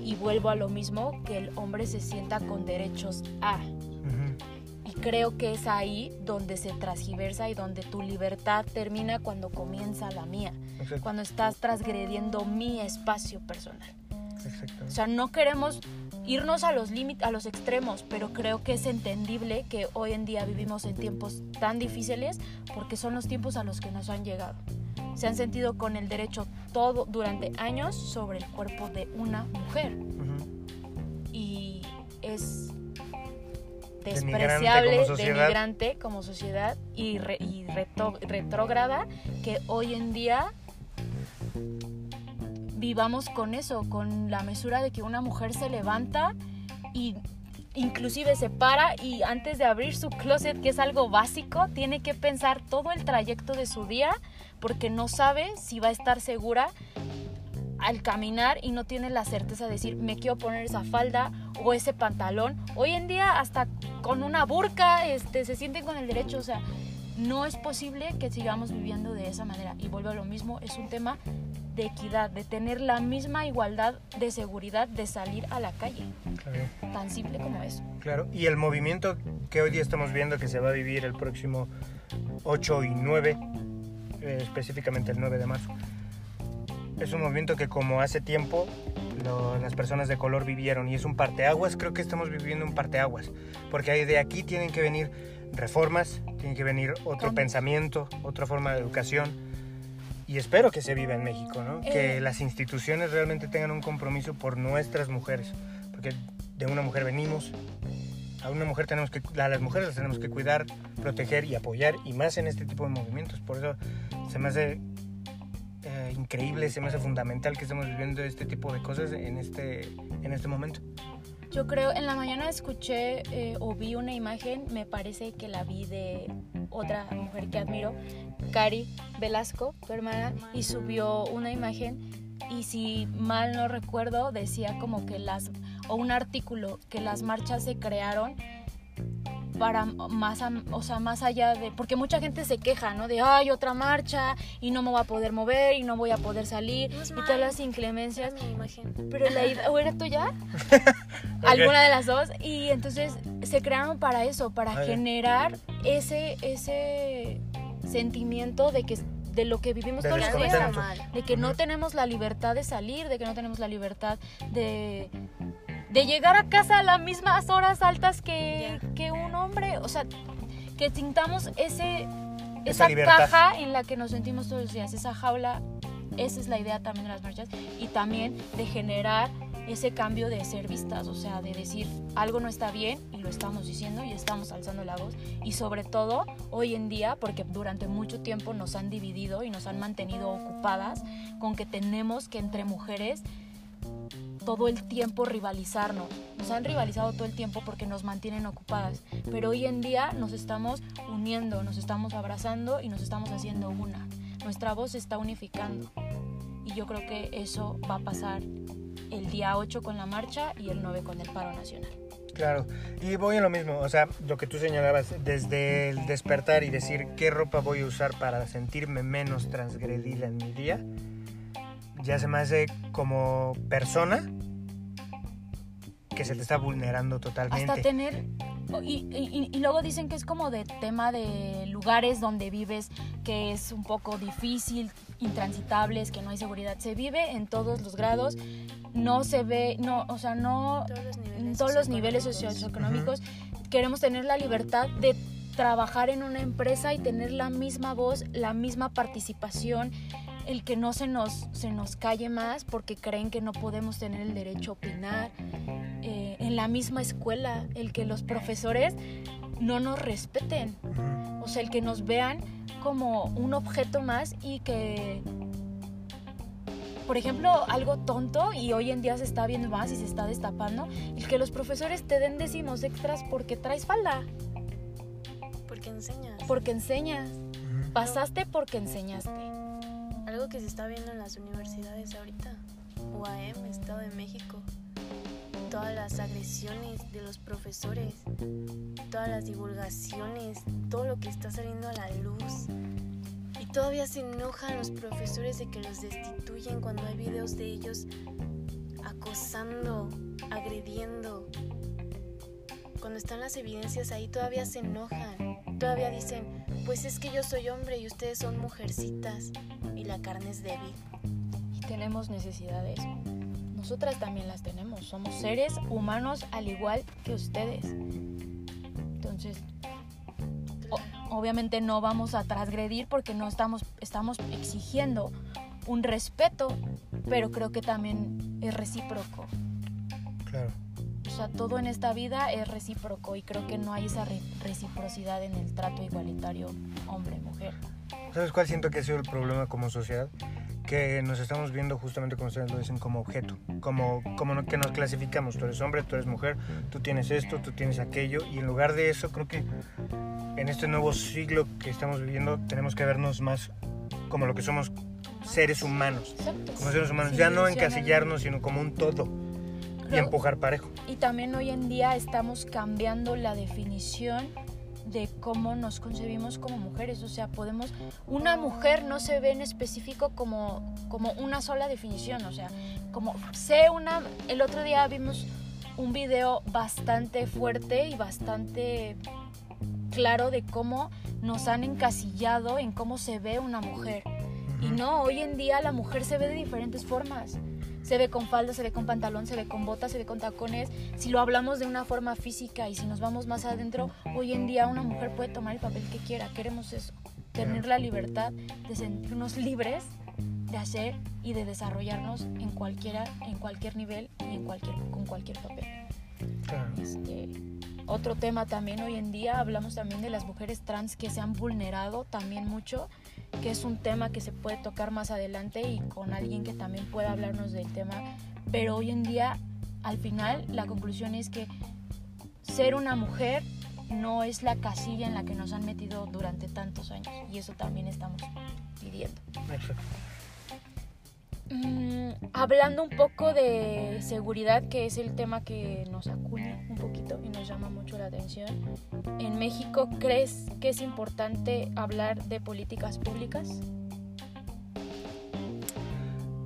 Speaker 2: y vuelvo a lo mismo, que el hombre se sienta con derechos a. Creo que es ahí donde se transgiversa y donde tu libertad termina cuando comienza la mía,
Speaker 1: Exacto.
Speaker 2: cuando estás transgrediendo mi espacio personal. O sea, no queremos irnos a los límites, a los extremos, pero creo que es entendible que hoy en día vivimos en tiempos tan difíciles porque son los tiempos a los que nos han llegado. Se han sentido con el derecho todo durante años sobre el cuerpo de una mujer
Speaker 1: Ujú.
Speaker 2: y es despreciable,
Speaker 1: como
Speaker 2: denigrante como sociedad y, re- y reto- retrógrada que hoy en día vivamos con eso, con la mesura de que una mujer se levanta y inclusive se para y antes de abrir su closet, que es algo básico, tiene que pensar todo el trayecto de su día porque no sabe si va a estar segura al caminar y no tiene la certeza de decir me quiero poner esa falda o ese pantalón. Hoy en día hasta con una burka este, se sienten con el derecho, o sea, no es posible que sigamos viviendo de esa manera. Y vuelvo a lo mismo, es un tema de equidad, de tener la misma igualdad de seguridad de salir a la calle,
Speaker 1: Claro.
Speaker 2: tan simple como eso.
Speaker 1: Claro, y el movimiento que hoy día estamos viendo que se va a vivir el próximo 8 y 9, eh, específicamente el 9 de marzo, es un movimiento que como hace tiempo lo- las personas de color vivieron y es un parteaguas, creo que estamos viviendo un parteaguas, porque de aquí tienen que venir reformas, tiene que venir otro
Speaker 2: Cambio.
Speaker 1: pensamiento, otra forma de educación y espero que se viva en México, ¿no? Que
Speaker 2: Eh.
Speaker 1: las instituciones realmente tengan un compromiso por nuestras mujeres, porque de una mujer venimos, a una mujer tenemos que, a las mujeres las tenemos que cuidar, proteger y apoyar, y más en este tipo de movimientos. Por eso se me hace eh, increíble, se me hace fundamental que estemos viviendo este tipo de cosas en este, en este momento.
Speaker 2: Yo creo, en la mañana escuché eh, o vi una imagen, me parece que la vi de otra mujer que admiro, Cari Velasco, tu hermana, y subió una imagen y si mal no recuerdo decía como que las, o un artículo, que las marchas se crearon para más, am- o sea, más allá de, porque mucha gente se queja, ¿no? De, ay, otra marcha y no me voy a poder mover y no voy a poder salir
Speaker 3: No
Speaker 2: y todas las inclemencias.
Speaker 3: Es mi imagen.
Speaker 2: Pero la idea, ¿o era tuya? Alguna de las dos. Y entonces se crearon para eso, para generar ese, ese sentimiento de que de lo que vivimos
Speaker 1: De
Speaker 2: todos los días. De que no tenemos la libertad de salir, de que no tenemos la libertad de, de llegar a casa a las mismas horas altas que, que un hombre. O sea, que sintamos ese,
Speaker 1: Esa
Speaker 2: esa caja en la que nos sentimos todos los días, esa jaula. Esa es la idea también de las marchas y también de generar ese cambio de ser vistas, o sea, de decir algo no está bien y lo estamos diciendo y estamos alzando la voz y sobre todo hoy en día, porque durante mucho tiempo nos han dividido y nos han mantenido ocupadas con que tenemos que entre mujeres todo el tiempo rivalizarnos. Nos han rivalizado todo el tiempo porque nos mantienen ocupadas. Pero hoy en día nos estamos uniendo, nos estamos abrazando y nos estamos haciendo una. Nuestra voz se está unificando. Y yo creo que eso va a pasar el día 8 con la marcha y el 9 con el paro nacional.
Speaker 1: Claro, y voy a lo mismo, o sea, lo que tú señalabas, desde el despertar y decir qué ropa voy a usar para sentirme menos transgredida en mi día, ya se me hace como persona que se te está vulnerando totalmente.
Speaker 2: Hasta tener... Y, y- y luego dicen que es como de tema de lugares donde vives, que es un poco difícil, intransitables, que no hay seguridad. Se vive en todos los grados, no se ve, no, o sea, no,
Speaker 3: Todos los niveles.
Speaker 2: en todos los niveles
Speaker 3: socioeconómicos.
Speaker 2: socioeconómicos. Queremos tener la libertad de trabajar en una empresa y tener la misma voz, la misma participación, el que no se nos, se nos calle más porque creen que no podemos tener el derecho a opinar. Eh, en la misma escuela, el que los profesores no nos respeten, o sea, el que nos vean como un objeto más y que por ejemplo, algo tonto y hoy en día se está viendo más y se está destapando, el que los profesores te den décimos extras porque traes falda,
Speaker 3: Porque enseñas.
Speaker 2: porque enseñas, pasaste porque enseñaste.
Speaker 3: Algo que se está viendo en las universidades ahorita. UAM, Estado de México. Todas las agresiones de los profesores. Todas las divulgaciones. Todo lo que está saliendo a la luz. Y todavía se enojan los profesores de que los destituyen cuando hay videos de ellos acosando, agrediendo, cuando están las evidencias ahí todavía se enojan, todavía dicen, pues es que yo soy hombre y ustedes son mujercitas y la carne es débil.
Speaker 2: Y tenemos necesidades. Nosotras también las tenemos. Somos seres humanos al igual que ustedes. Entonces, obviamente no vamos a transgredir porque no estamos, estamos exigiendo un respeto, pero creo que también es recíproco.
Speaker 1: Claro.
Speaker 2: Sea, todo en esta vida es recíproco y creo que no hay esa reciprocidad en el trato igualitario hombre-mujer.
Speaker 1: ¿Sabes cuál siento que ha sido el problema como sociedad? Que nos estamos viendo justamente como ustedes lo dicen, como objeto, como, como que nos clasificamos, tú eres hombre, tú eres mujer, tú tienes esto, tú tienes aquello, y en lugar de eso creo que en este nuevo siglo que estamos viviendo tenemos que vernos más como lo que somos seres humanos, como seres humanos, ya no encasillarnos, sino como un todo y empujar parejo.
Speaker 2: Y también hoy en día estamos cambiando la definición de cómo nos concebimos como mujeres. O sea, podemos. Una mujer no se ve en específico como, como una sola definición. O sea, como sé una. El otro día vimos un video bastante fuerte y bastante claro de cómo nos han encasillado en cómo se ve una mujer. Y no, hoy en día la mujer se ve de diferentes formas. Se ve con falda, se ve con pantalón, se ve con botas, se ve con tacones. Si lo hablamos de una forma física y si nos vamos más adentro, hoy en día una mujer puede tomar el papel que quiera. Queremos eso, tener la libertad de sentirnos libres de hacer y de desarrollarnos en cualquiera, en cualquier nivel y en cualquier, con cualquier papel. Este, otro tema también hoy en día, hablamos también de las mujeres trans que se han vulnerado también mucho que es un tema que se puede tocar más adelante y con alguien que también pueda hablarnos del tema. Pero hoy en día, al final, la conclusión es que ser una mujer no es la casilla en la que nos han metido durante tantos años y eso también estamos pidiendo. Mm, hablando un poco de seguridad, que es el tema que nos acuña un poquito y nos llama mucho la atención, ¿en México crees que es importante hablar de políticas públicas?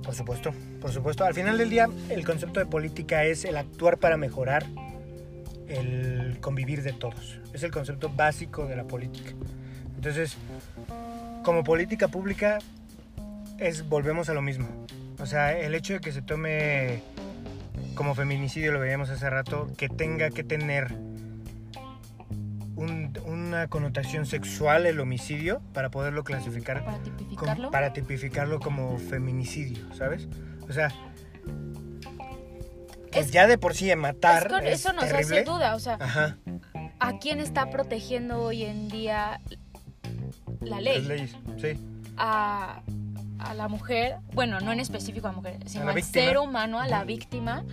Speaker 1: Por supuesto, por supuesto. Al final del día, el concepto de política es el actuar para mejorar el convivir de todos. Es el concepto básico de la política. Entonces, como política pública, es volvemos a lo mismo. O sea, el hecho de que se tome como feminicidio, lo veíamos hace rato, que tenga que tener una connotación sexual el homicidio para poderlo clasificar.
Speaker 2: Para tipificarlo.
Speaker 1: Como, para tipificarlo como feminicidio, ¿sabes? O sea, es, ya de por sí matar. eso nos hace
Speaker 2: duda, o sea, ¿a quién está protegiendo hoy en día la ley?
Speaker 1: Las leyes, sí.
Speaker 2: A a la mujer, bueno, no en específico a la mujer, sino al ser humano, a la víctima.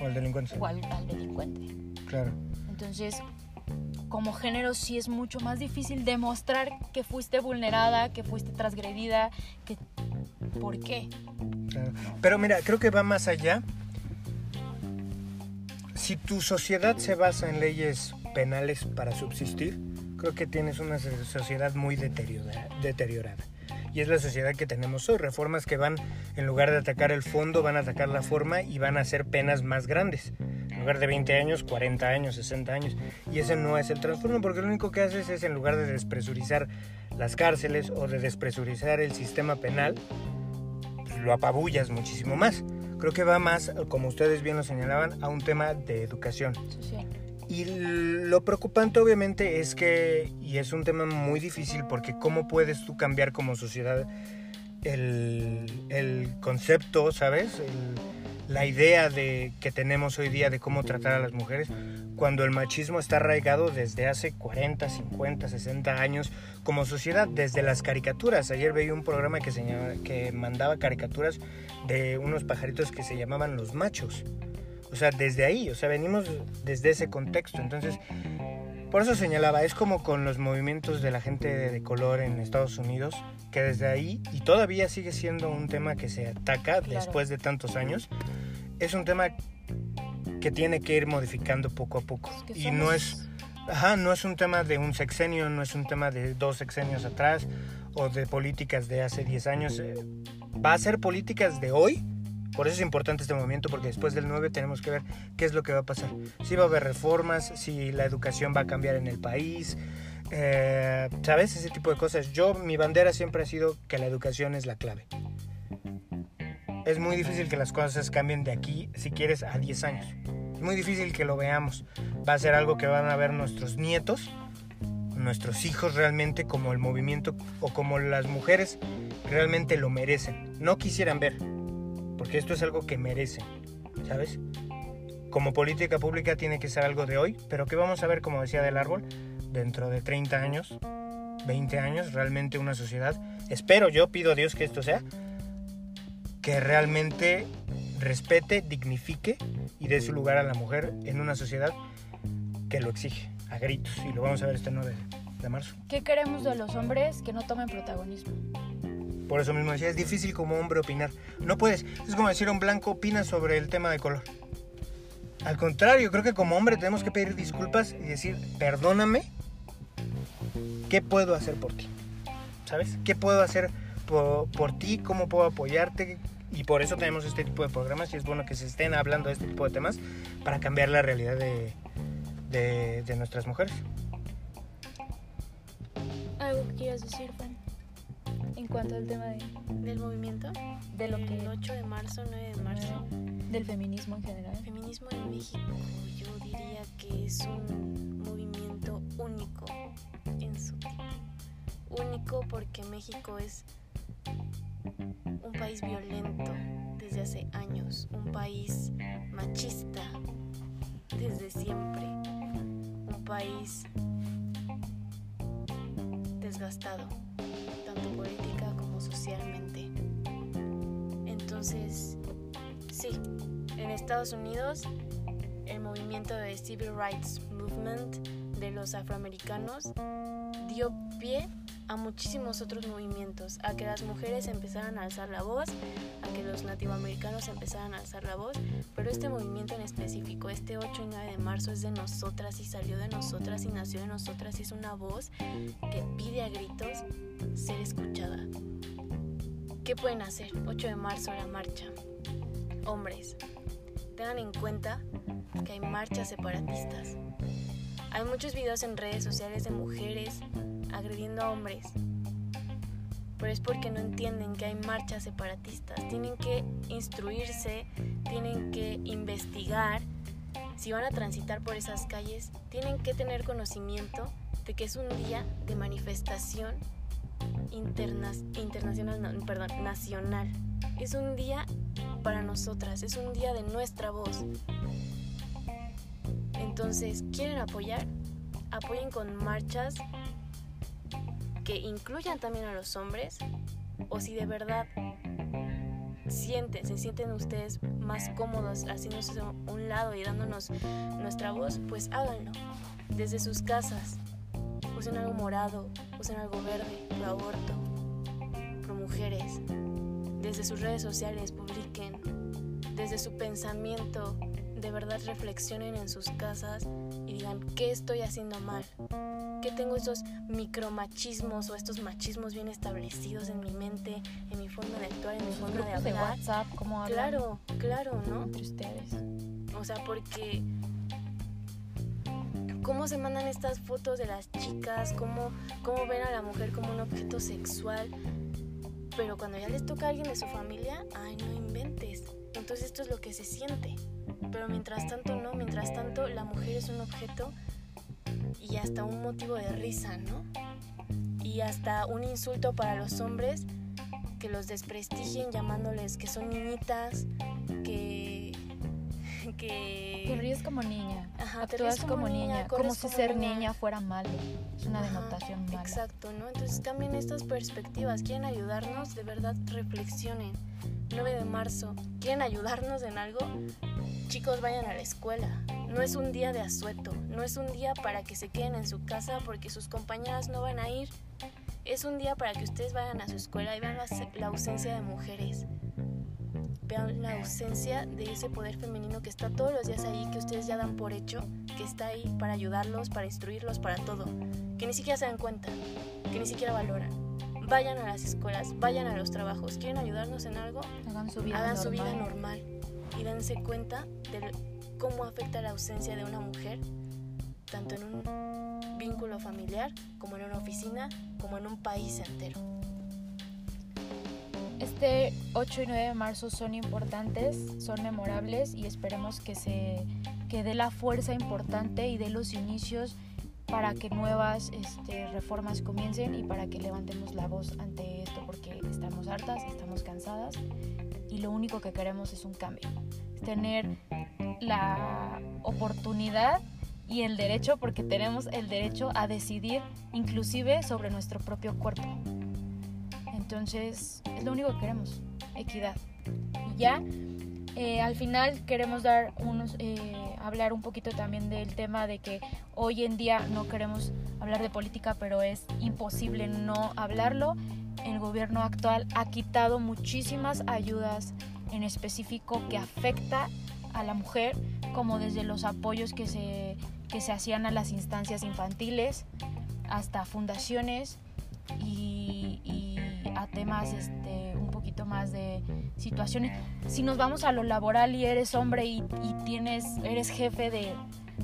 Speaker 1: O al delincuente.
Speaker 2: O al, delincuente.
Speaker 1: Claro.
Speaker 2: Entonces, como género sí es mucho más difícil demostrar que fuiste vulnerada, que fuiste transgredida, que... ¿Por qué?
Speaker 1: Pero mira, creo que va más allá. Si tu sociedad se basa en leyes penales para subsistir, creo que tienes una sociedad muy deteriorada y es la sociedad que tenemos hoy. Reformas que van, en lugar de atacar el fondo, van a atacar la forma y van a hacer penas más grandes. En lugar de 20 años, 40 años, 60 años. Y ese no es el transformo, porque lo único que haces es, en lugar de despresurizar las cárceles o de despresurizar el sistema penal, pues lo apabullas muchísimo más. Creo que va más, como ustedes bien lo señalaban, a un tema de educación.
Speaker 2: Social.
Speaker 1: Y lo preocupante obviamente es que, y es un tema muy difícil porque cómo puedes tú cambiar como sociedad el, concepto, ¿sabes? la idea de, que tenemos hoy día de cómo tratar a las mujeres cuando el machismo está arraigado desde hace 40, 50, 60 años como sociedad, desde las caricaturas. Ayer veía un programa que, se que mandaba caricaturas de unos pajaritos que se llamaban los machos. O sea, desde ahí, o sea, venimos desde ese contexto. Entonces, por eso señalaba, es como con los movimientos de la gente de color en Estados Unidos, que desde ahí, y todavía sigue siendo un tema que se ataca después de tantos años, es un tema que tiene que ir modificando poco a poco. y no es, ajá, no es un tema de un sexenio, no es un tema de dos sexenios atrás o de políticas de hace 10 años. Eh, va a ser políticas de hoy Por eso es importante este movimiento, porque después del 9 tenemos que ver qué es lo que va a pasar. Si va a haber reformas, si la educación va a cambiar en el país, eh, ¿sabes? Ese tipo de cosas. Yo, mi bandera siempre ha sido que la educación es la clave. Es muy difícil que las cosas cambien de aquí, si quieres, a 10 años. Es muy difícil que lo veamos. Va a ser algo que van a ver nuestros nietos, nuestros hijos realmente como el movimiento o como las mujeres realmente lo merecen. No quisieran ver, porque esto es algo que merecen, ¿sabes? Como política pública tiene que ser algo de hoy, pero que vamos a ver, como decía del árbol, dentro de 30 años, 20 años, realmente una sociedad, espero yo, pido a Dios que esto sea, que realmente respete, dignifique y dé su lugar a la mujer en una sociedad que lo exige a gritos y lo vamos a ver este 9 de marzo.
Speaker 2: ¿Qué queremos de los hombres que no tomen protagonismo?
Speaker 1: Por eso mismo decía, es difícil como hombre opinar. No puedes, es como decir un blanco opina sobre el tema de color. Al contrario, creo que como hombre tenemos que pedir disculpas y decir, perdóname, ¿qué puedo hacer por ti? ¿Sabes? ¿Qué puedo hacer por, por ti? ¿Cómo puedo apoyarte? Y por eso tenemos este tipo de programas y es bueno que se estén hablando de este tipo de temas para cambiar la realidad de, de, nuestras mujeres.
Speaker 2: ¿Algo que quieras decir, Juan? En cuanto al tema de,
Speaker 3: Del movimiento.
Speaker 2: de lo
Speaker 3: El
Speaker 2: que...
Speaker 3: 8 de marzo, 9 de marzo.
Speaker 2: Del feminismo en general.
Speaker 3: El feminismo en México, yo diría que es un movimiento único en su tipo. Único porque México es un país violento desde hace años, un país machista desde siempre, un país desgastado, tanto política como socialmente. Entonces, sí, en Estados Unidos el movimiento de Civil Rights Movement de los afroamericanos dio pie a muchísimos otros movimientos, a que las mujeres empezaran a alzar la voz, a que los nativoamericanos empezaran a alzar la voz, pero este movimiento en específico, este 8 y 9 de marzo es de nosotras y salió de nosotras y nació de nosotras y es una voz que pide a gritos ser escuchada. ¿Qué pueden hacer? 8 de marzo la marcha. Hombres, tengan en cuenta que hay marchas separatistas. Hay muchos videos en redes sociales de mujeres agrediendo a hombres. Pero es porque no entienden que hay marchas separatistas. Tienen que instruirse, tienen que investigar. Si van a transitar por esas calles, tienen que tener conocimiento de que es un día de manifestación interna internacional, perdón, nacional. Es un día para nosotras, es un día de nuestra voz. Entonces, ¿quieren apoyar? Apoyen con marchas que incluyan también a los hombres o si de verdad sienten, se sienten ustedes más cómodos haciéndose un lado y dándonos nuestra voz, pues háganlo desde sus casas. Usen algo morado, usen algo verde, pro aborto, pro mujeres. Desde sus redes sociales publiquen, desde su pensamiento, de verdad reflexionen en sus casas y digan, ¿qué estoy haciendo mal? ¿Qué tengo esos micromachismos o estos machismos bien establecidos en mi mente, en mi forma de actuar, en mi forma de
Speaker 2: grupos de
Speaker 3: hablar?
Speaker 2: WhatsApp, cómo hablan
Speaker 3: Claro, claro, ¿no?
Speaker 2: entre ustedes.
Speaker 3: O sea, porque cómo se mandan estas fotos de las chicas, cómo, cómo ven a la mujer como un objeto sexual, pero cuando ya les toca a alguien de su familia, ay, no inventes. Entonces esto es lo que se siente. Pero mientras tanto no, mientras tanto la mujer es un objeto y hasta un motivo de risa, ¿no? Y hasta un insulto para los hombres que los desprestigien llamándoles que son niñitas, que... que
Speaker 2: Te ríes como niña.
Speaker 3: Ajá,
Speaker 2: actúas como,
Speaker 3: como niña,
Speaker 2: niña. Como si
Speaker 3: como
Speaker 2: ser
Speaker 3: niña.
Speaker 2: niña fuera malo. Es una
Speaker 3: Ajá,
Speaker 2: denotación mala.
Speaker 3: Exacto, ¿no? Entonces cambien estas perspectivas. ¿Quieren ayudarnos? De verdad, reflexionen. 9 de marzo, ¿quieren ayudarnos en algo? Chicos, vayan a la escuela. No es un día de asueto. No es un día para que se queden en su casa porque sus compañeras no van a ir. Es un día para que ustedes vayan a su escuela y vean la, la ausencia de mujeres. Vean la ausencia de ese poder femenino que está todos los días ahí, que ustedes ya dan por hecho, que está ahí para ayudarlos, para instruirlos, para todo. Que ni siquiera se dan cuenta, que ni siquiera valoran. Vayan a las escuelas, vayan a los trabajos. ¿Quieren ayudarnos en algo?
Speaker 2: Hagan hagan su vida
Speaker 3: hagan
Speaker 2: normal.
Speaker 3: su vida normal y dense cuenta de cómo afecta la ausencia de una mujer, tanto en un vínculo familiar, como en una oficina, como en un país entero.
Speaker 2: Este 8 y 9 de marzo son importantes, son memorables y esperemos que se que dé la fuerza importante y dé los inicios para que nuevas este, reformas comiencen y para que levantemos la voz ante esto porque estamos hartas, estamos cansadas y lo único que queremos es un cambio, tener la oportunidad y el derecho, porque tenemos el derecho a decidir inclusive sobre nuestro propio cuerpo. Entonces, es lo único que queremos, equidad. Y ya, eh, al final queremos eh, hablar un poquito también del tema de que hoy en día no queremos hablar de política, pero es imposible no hablarlo. El gobierno actual ha quitado muchísimas ayudas en específico que afecta a la mujer, como desde los apoyos que se, que se hacían a las instancias infantiles hasta fundaciones y a temas este, un poquito más de situaciones. Si nos vamos a lo laboral y eres hombre y, tienes, eres jefe de,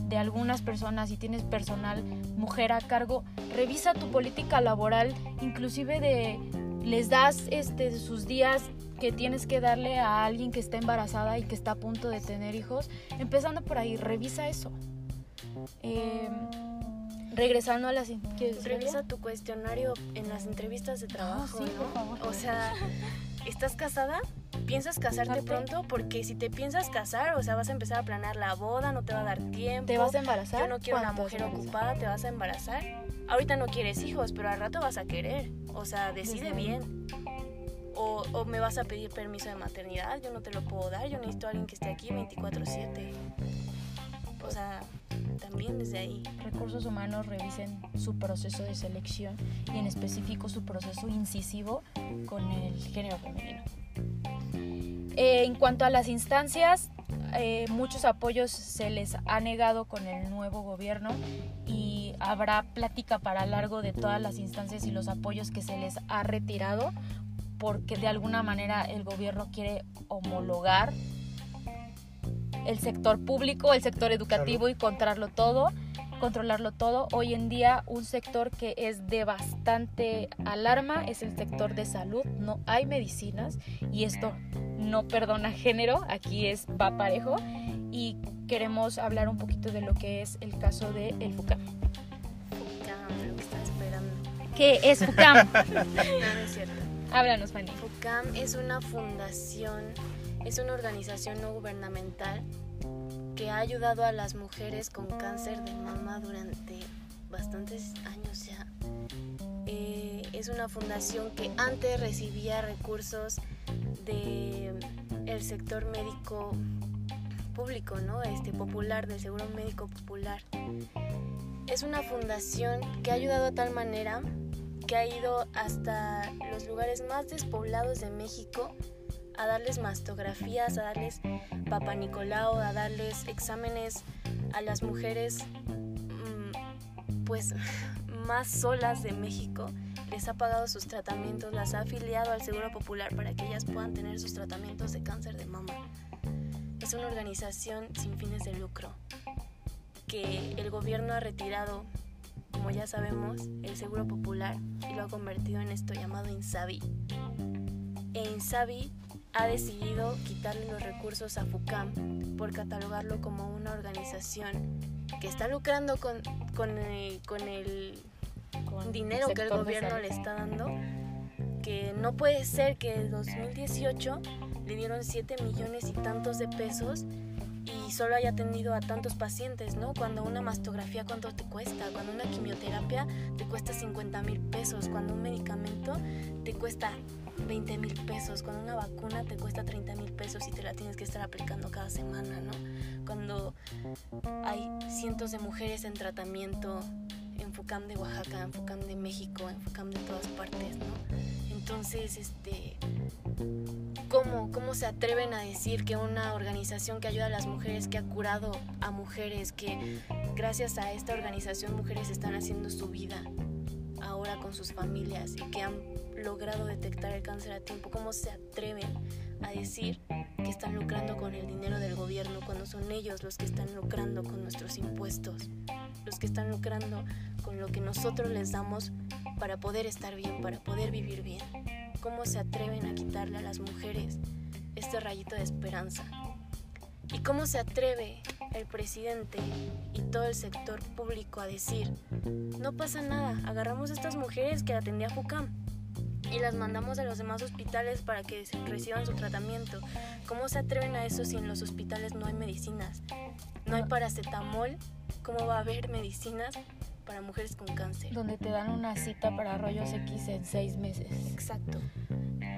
Speaker 2: de algunas personas y tienes personal mujer a cargo, revisa tu política laboral, inclusive de les das este, sus días que tienes que darle a alguien que está embarazada y que está a punto de tener hijos. Empezando por ahí, revisa eso. Eh, regresando a las... ¿quieres decir
Speaker 3: Revisa tu cuestionario en las entrevistas de trabajo,
Speaker 2: sí, por
Speaker 3: ¿no?
Speaker 2: favor.
Speaker 3: O sea, ¿estás casada? ¿Piensas casarte pronto? Porque si te piensas casar, o sea, vas a empezar a planear la boda, no te va a dar tiempo.
Speaker 2: ¿Te vas a embarazar?
Speaker 3: Yo no quiero una
Speaker 2: ¿Cuándo te vas a
Speaker 3: mujer ocupada, te vas a embarazar. Ahorita no quieres hijos, pero al rato vas a querer. O sea, decide
Speaker 2: Desde
Speaker 3: bien. O, o me vas a pedir permiso de maternidad, yo no te lo puedo dar, yo necesito a alguien que esté aquí 24/7. O sea, también desde ahí.
Speaker 2: recursos humanos revisen su proceso de selección y en específico su proceso incisivo con el género femenino. Eh, en cuanto a las instancias, eh, muchos apoyos se les ha negado con el nuevo gobierno y habrá plática para largo de todas las instancias y los apoyos que se les ha retirado porque de alguna manera el gobierno quiere homologar el sector público, el sector educativo y controlarlo todo, controlarlo todo. Hoy en día un sector que es de bastante alarma es el sector de salud. No hay medicinas y esto no perdona género, aquí es va parejo y queremos hablar un poquito de lo que es el caso de el FUCAM.
Speaker 3: FUCAM, lo que están esperando.
Speaker 2: ¿Qué es FUCAM?
Speaker 3: No, no es cierto.
Speaker 2: Háblanos, Fanny.
Speaker 3: FUCAM es una fundación, es una organización no gubernamental que ha ayudado a las mujeres con cáncer de mama durante bastantes años ya. Eh, es una fundación que antes recibía recursos de el sector médico público, ¿no? Este popular, del seguro médico popular. Es una fundación que ha ayudado a tal manera que ha ido hasta los lugares más despoblados de México a darles mastografías, a darles papá Nicolau, a darles exámenes a las mujeres mm, pues más solas de México. Les ha pagado sus tratamientos, las ha afiliado al Seguro Popular para que ellas puedan tener sus tratamientos de cáncer de mama. Es una organización sin fines de lucro que el gobierno ha retirado como ya sabemos, el Seguro Popular y lo ha convertido en esto llamado Insabi. E Insabi ha decidido quitarle los recursos a FUCAM por catalogarlo como una organización que está lucrando con, con, el, con el
Speaker 2: Con
Speaker 3: dinero que el gobierno le está dando, que no puede ser que en 2018 le dieron 7 millones y tantos de pesos y solo haya atendido a tantos pacientes, ¿no? Cuando una mastografía, ¿cuánto te cuesta? Cuando una quimioterapia te cuesta 50 mil pesos, cuando un medicamento te cuesta 20 mil pesos, cuando una vacuna te cuesta 30 mil pesos y te la tienes que estar aplicando cada semana, ¿no? Cuando hay cientos de mujeres en tratamiento en FUCAM de Oaxaca, en FUCAM de México, en FUCAM de todas partes, ¿no? Entonces, este, ¿cómo, ¿cómo se atreven a decir que una organización que ayuda a las mujeres, que ha curado a mujeres, que gracias a esta organización mujeres están haciendo su vida ahora con sus familias y que han logrado detectar el cáncer a tiempo, cómo se atreven a decir que están lucrando con el dinero del gobierno cuando son ellos los que están lucrando con nuestros impuestos, los que están lucrando con lo que nosotros les damos para poder estar bien, para poder vivir bien. ¿Cómo se atreven a quitarle a las mujeres este rayito de esperanza? ¿Y cómo se atreve el presidente y todo el sector público a decir, no pasa nada, agarramos a estas mujeres que atendía FUCAM y las mandamos a los demás hospitales para que reciban su tratamiento. ¿Cómo se atreven a eso si en los hospitales no hay medicinas? No hay paracetamol, ¿cómo va a haber medicinas para mujeres con cáncer?
Speaker 2: Donde te dan una cita para rollos X en seis meses.
Speaker 3: Exacto.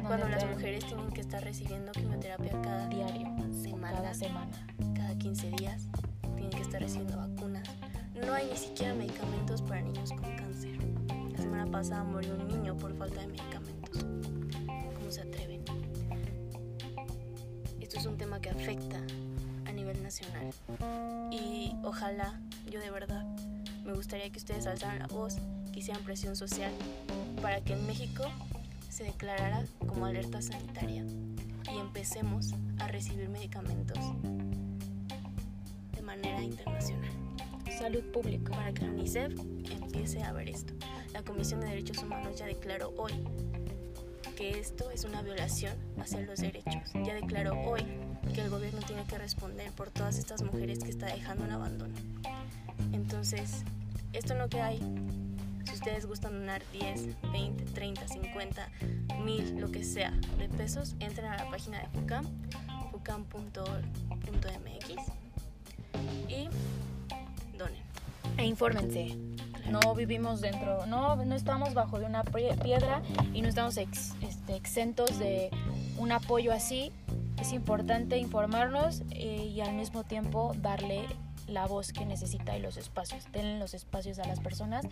Speaker 3: Cuando las mujeres tienen que estar recibiendo quimioterapia cada
Speaker 2: diario,
Speaker 3: semana,
Speaker 2: cada semana,
Speaker 3: cada 15 días, tienen que estar recibiendo vacunas. No hay ni siquiera medicamentos para niños con cáncer. Semana pasada murió un niño por falta de medicamentos. ¿Cómo se atreven? Esto es un tema que afecta a nivel nacional. Y ojalá, yo de verdad, me gustaría que ustedes alzaran la voz, que hicieran presión social para que en México se declarara como alerta sanitaria y empecemos a recibir medicamentos de manera internacional.
Speaker 2: Salud pública.
Speaker 3: Para que la UNICEF empiece a ver esto. La Comisión de Derechos Humanos ya declaró hoy que esto es una violación hacia los derechos. Ya declaró hoy que el gobierno tiene que responder por todas estas mujeres que está dejando en abandono. Entonces, esto no queda ahí. Si ustedes gustan donar 10, 20, 30, 50, 1000, lo que sea de pesos, entren a la página de FUCAM, fucam.org.mx y donen.
Speaker 2: E infórmense. No vivimos dentro, no, no estamos bajo de una piedra y no estamos este, exentos de un apoyo así. Es importante informarnos eh, y al mismo tiempo darle la voz que necesita y los espacios. Denle los espacios a las personas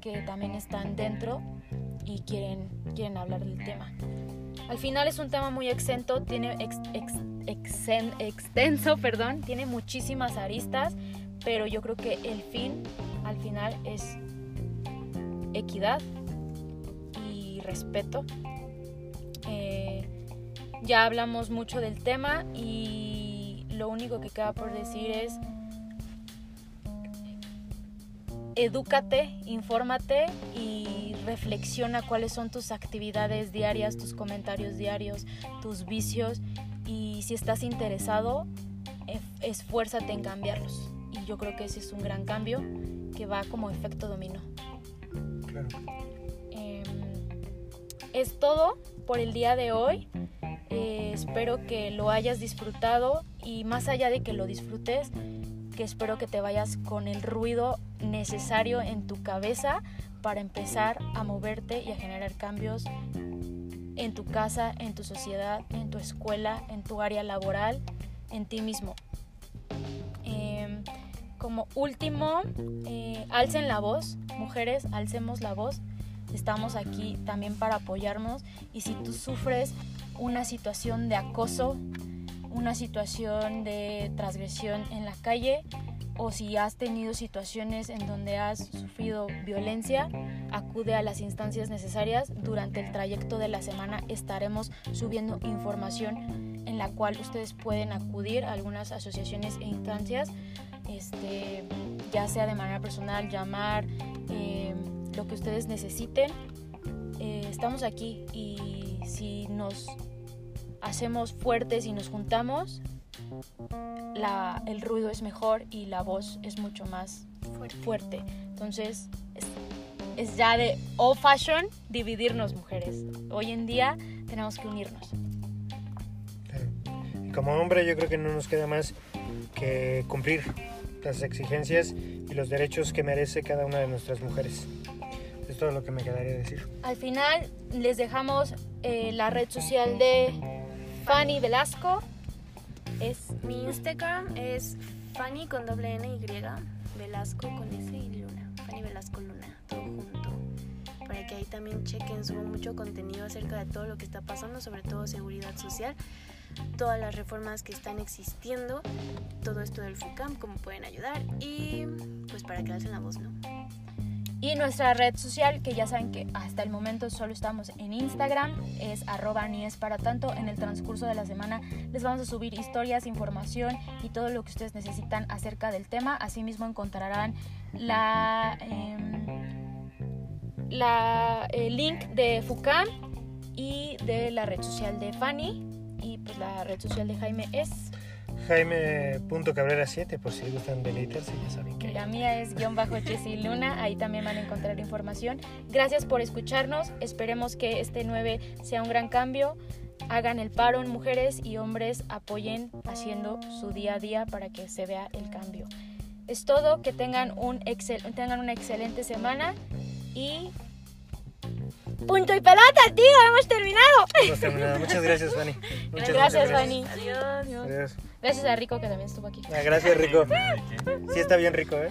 Speaker 2: que también están dentro y quieren, quieren hablar del tema. Al final es un tema muy exento, tiene extenso, perdón, tiene muchísimas aristas, pero yo creo que el fin al final es equidad y respeto. Eh, ya hablamos mucho del tema y lo único que queda por decir es edúcate, infórmate y reflexiona cuáles son tus actividades diarias, tus comentarios diarios, tus vicios y si estás interesado, esfuérzate en cambiarlos. Y yo creo que ese es un gran cambio que va como efecto dominó. Em, es todo por el día de hoy. Eh, espero que lo hayas disfrutado y más allá de que lo disfrutes, que espero que te vayas con el ruido necesario en tu cabeza para empezar a moverte y a generar cambios en tu casa, en tu sociedad, en tu escuela, en tu área laboral, en ti mismo. Como último, eh, alcen la voz, mujeres, alcemos la voz. Estamos aquí también para apoyarnos y si tú sufres una situación de acoso, una situación de transgresión en la calle o si has tenido situaciones en donde has sufrido violencia, acude a las instancias necesarias. Durante el trayecto de la semana estaremos subiendo información en la cual ustedes pueden acudir a algunas asociaciones e instancias, este, ya sea de manera personal, llamar, eh, lo que ustedes necesiten. Eh, estamos aquí y si nos hacemos fuertes y nos juntamos, el ruido es mejor y la voz es mucho más fuerte. Entonces, es, ya de old fashion dividirnos mujeres. Hoy en día tenemos que unirnos.
Speaker 1: como hombre yo creo que no nos queda más que cumplir las exigencias y los derechos que merece cada una de nuestras mujeres. Es todo lo que me quedaría decir.
Speaker 2: Al final les dejamos eh, la red social de Fanny Velasco.
Speaker 3: Es, mi Instagram es Fanny con doble N y Velasco con S y Luna. Fanny Velasco Luna, todo junto. Para que ahí también chequen, subo mucho contenido acerca de todo lo que está pasando, sobre todo seguridad social, todas las reformas que están existiendo, todo esto del FUCAM, cómo pueden ayudar y pues para que hacen la voz, ¿no?
Speaker 2: Y nuestra red social, que ya saben que hasta el momento solo estamos en Instagram, es arroba ni es para tanto. En el transcurso de la semana les vamos a subir historias, información y todo lo que ustedes necesitan acerca del tema. Asimismo encontrarán la, em, la el link de FUCAM y de la red social de Fanny. Pues la red social de Jaime es
Speaker 1: Jaime.cabrera7 por si gustan deleitarse, ya saben que.
Speaker 2: La mía es guion bajo Chessy Luna, ahí también van a encontrar información. Gracias por escucharnos, esperemos que este 9 sea un gran cambio. Hagan el paro en mujeres y hombres apoyen haciendo su día a día para que se vea el cambio. Es todo, que tengan, un excel, tengan una excelente semana y... Punto y pelota, tío, hemos terminado.
Speaker 1: Hemos terminado. Muchas gracias, Fanny. Muchas,
Speaker 2: gracias, Fanny.
Speaker 3: Adiós.
Speaker 1: Adiós.
Speaker 2: Gracias a Rico que también estuvo aquí.
Speaker 1: Ah, gracias, Rico. Sí está bien rico, ¿eh?